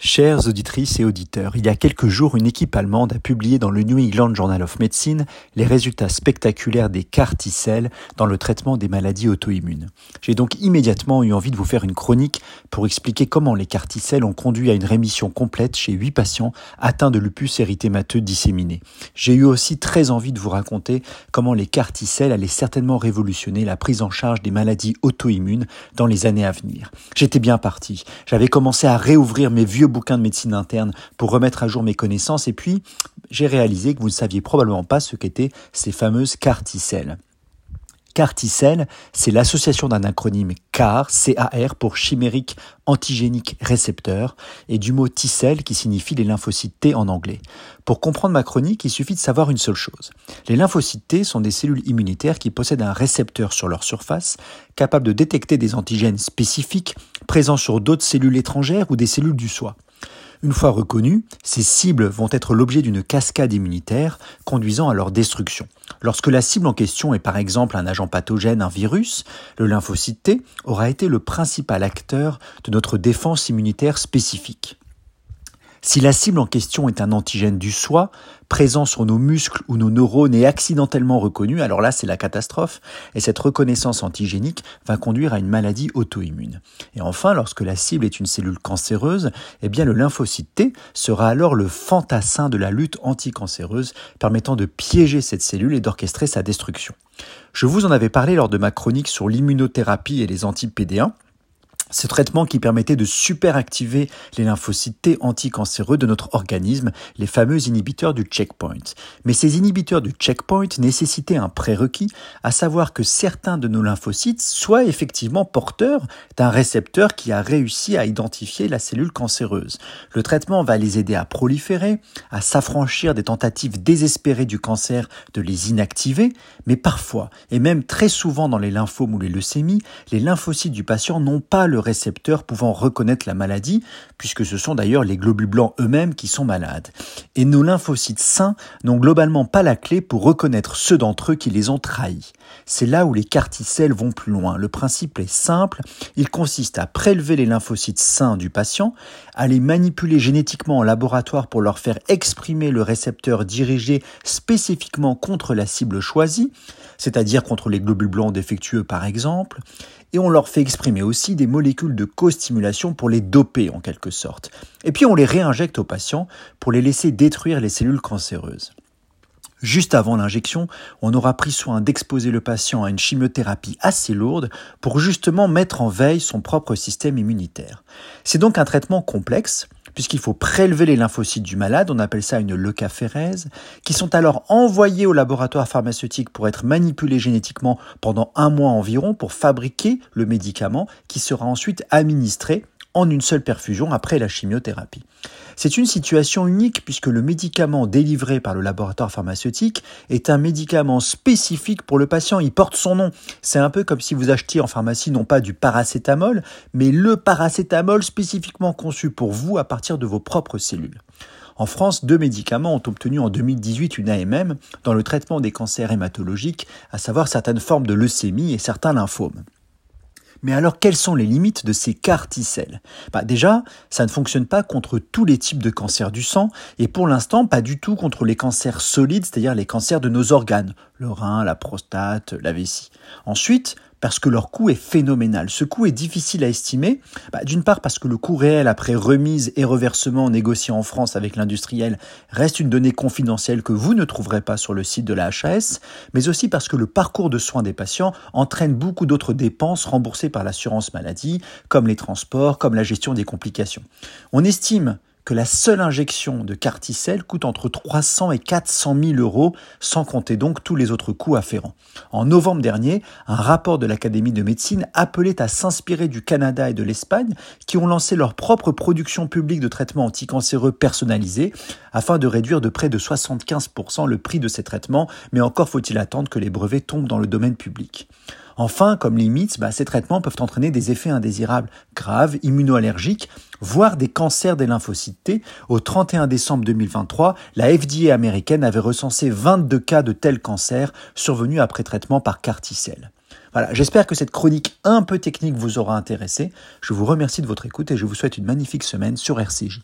Chères auditrices et auditeurs, il y a quelques jours, une équipe allemande a publié dans le New England Journal of Medicine les résultats spectaculaires des carticelles dans le traitement des maladies auto-immunes. J'ai donc immédiatement eu envie de vous faire une chronique pour expliquer comment les carticelles ont conduit à une rémission complète chez 8 patients atteints de lupus érythémateux disséminé. J'ai eu aussi très envie de vous raconter comment les carticelles allaient certainement révolutionner la prise en charge des maladies auto-immunes dans les années à venir. J'étais bien parti. J'avais commencé à réouvrir mes vieux bouquin de médecine interne pour remettre à jour mes connaissances et puis j'ai réalisé que vous ne saviez probablement pas ce qu'étaient ces fameuses carticelles. CAR-T-cell, c'est l'association d'un acronyme CAR, C-A-R pour chimérique antigénique récepteur, et du mot T-cell qui signifie les lymphocytes T en anglais. Pour comprendre ma chronique, il suffit de savoir une seule chose. Les lymphocytes T sont des cellules immunitaires qui possèdent un récepteur sur leur surface, capable de détecter des antigènes spécifiques présents sur d'autres cellules étrangères ou des cellules du soi. Une fois reconnues, ces cibles vont être l'objet d'une cascade immunitaire conduisant à leur destruction. Lorsque la cible en question est par exemple un agent pathogène, un virus, le lymphocyte T aura été le principal acteur de notre défense immunitaire spécifique. Si la cible en question est un antigène du soi, présent sur nos muscles ou nos neurones et accidentellement reconnu, alors là c'est la catastrophe, et cette reconnaissance antigénique va conduire à une maladie auto-immune. Et enfin, lorsque la cible est une cellule cancéreuse, eh bien le lymphocyte T sera alors le fantassin de la lutte anticancéreuse, permettant de piéger cette cellule et d'orchestrer sa destruction. Je vous en avais parlé lors de ma chronique sur l'immunothérapie et les anti-PD1, ce traitement qui permettait de superactiver les lymphocytes T anticancéreux de notre organisme, les fameux inhibiteurs du checkpoint. Mais ces inhibiteurs du checkpoint nécessitaient un prérequis, à savoir que certains de nos lymphocytes soient effectivement porteurs d'un récepteur qui a réussi à identifier la cellule cancéreuse. Le traitement va les aider à proliférer, à s'affranchir des tentatives désespérées du cancer de les inactiver, mais parfois, et même très souvent dans les lymphomes ou les leucémies, les lymphocytes du patient n'ont pas le récepteurs pouvant reconnaître la maladie, puisque ce sont d'ailleurs les globules blancs eux-mêmes qui sont malades. Et nos lymphocytes sains n'ont globalement pas la clé pour reconnaître ceux d'entre eux qui les ont trahis. C'est là où les carticelles vont plus loin. Le principe est simple, il consiste à prélever les lymphocytes sains du patient, à les manipuler génétiquement en laboratoire pour leur faire exprimer le récepteur dirigé spécifiquement contre la cible choisie, c'est-à-dire contre les globules blancs défectueux par exemple, et on leur fait exprimer aussi des molécules de co-stimulation pour les doper en quelque sorte. Et puis on les réinjecte aux patients pour les laisser détruire les cellules cancéreuses. Juste avant l'injection, on aura pris soin d'exposer le patient à une chimiothérapie assez lourde pour justement mettre en veille son propre système immunitaire. C'est donc un traitement complexe puisqu'il faut prélever les lymphocytes du malade, on appelle ça une leucaphérèse, qui sont alors envoyés au laboratoire pharmaceutique pour être manipulés génétiquement pendant un mois environ pour fabriquer le médicament qui sera ensuite administré en une seule perfusion après la chimiothérapie. C'est une situation unique puisque le médicament délivré par le laboratoire pharmaceutique est un médicament spécifique pour le patient. Il porte son nom. C'est un peu comme si vous achetiez en pharmacie non pas du paracétamol, mais le paracétamol spécifiquement conçu pour vous à partir de vos propres cellules. En France, deux médicaments ont obtenu en 2018 une AMM dans le traitement des cancers hématologiques, à savoir certaines formes de leucémie et certains lymphomes. Mais alors, quelles sont les limites de ces carticelles bah Déjà, ça ne fonctionne pas contre tous les types de cancers du sang, et pour l'instant, pas du tout contre les cancers solides, c'est-à-dire les cancers de nos organes, le rein, la prostate, la vessie. Ensuite, parce que leur coût est phénoménal. Ce coût est difficile à estimer, bah, d'une part parce que le coût réel après remise et reversement négocié en France avec l'industriel reste une donnée confidentielle que vous ne trouverez pas sur le site de la HAS, mais aussi parce que le parcours de soins des patients entraîne beaucoup d'autres dépenses remboursées par l'assurance maladie, comme les transports, comme la gestion des complications. On estime que la seule injection de Carticel coûte entre 300 et 400 000 euros, sans compter donc tous les autres coûts afférents. En novembre dernier, un rapport de l'Académie de médecine appelait à s'inspirer du Canada et de l'Espagne, qui ont lancé leur propre production publique de traitements anticancéreux personnalisés, afin de réduire de près de 75% le prix de ces traitements, mais encore faut-il attendre que les brevets tombent dans le domaine public. Enfin, comme limite, bah, ces traitements peuvent entraîner des effets indésirables graves, immunoallergiques, voire des cancers des lymphocytes T. Au 31 décembre 2023, la FDA américaine avait recensé 22 cas de tels cancers survenus après traitement par Carticel. Voilà, j'espère que cette chronique un peu technique vous aura intéressé. Je vous remercie de votre écoute et je vous souhaite une magnifique semaine sur RCJ.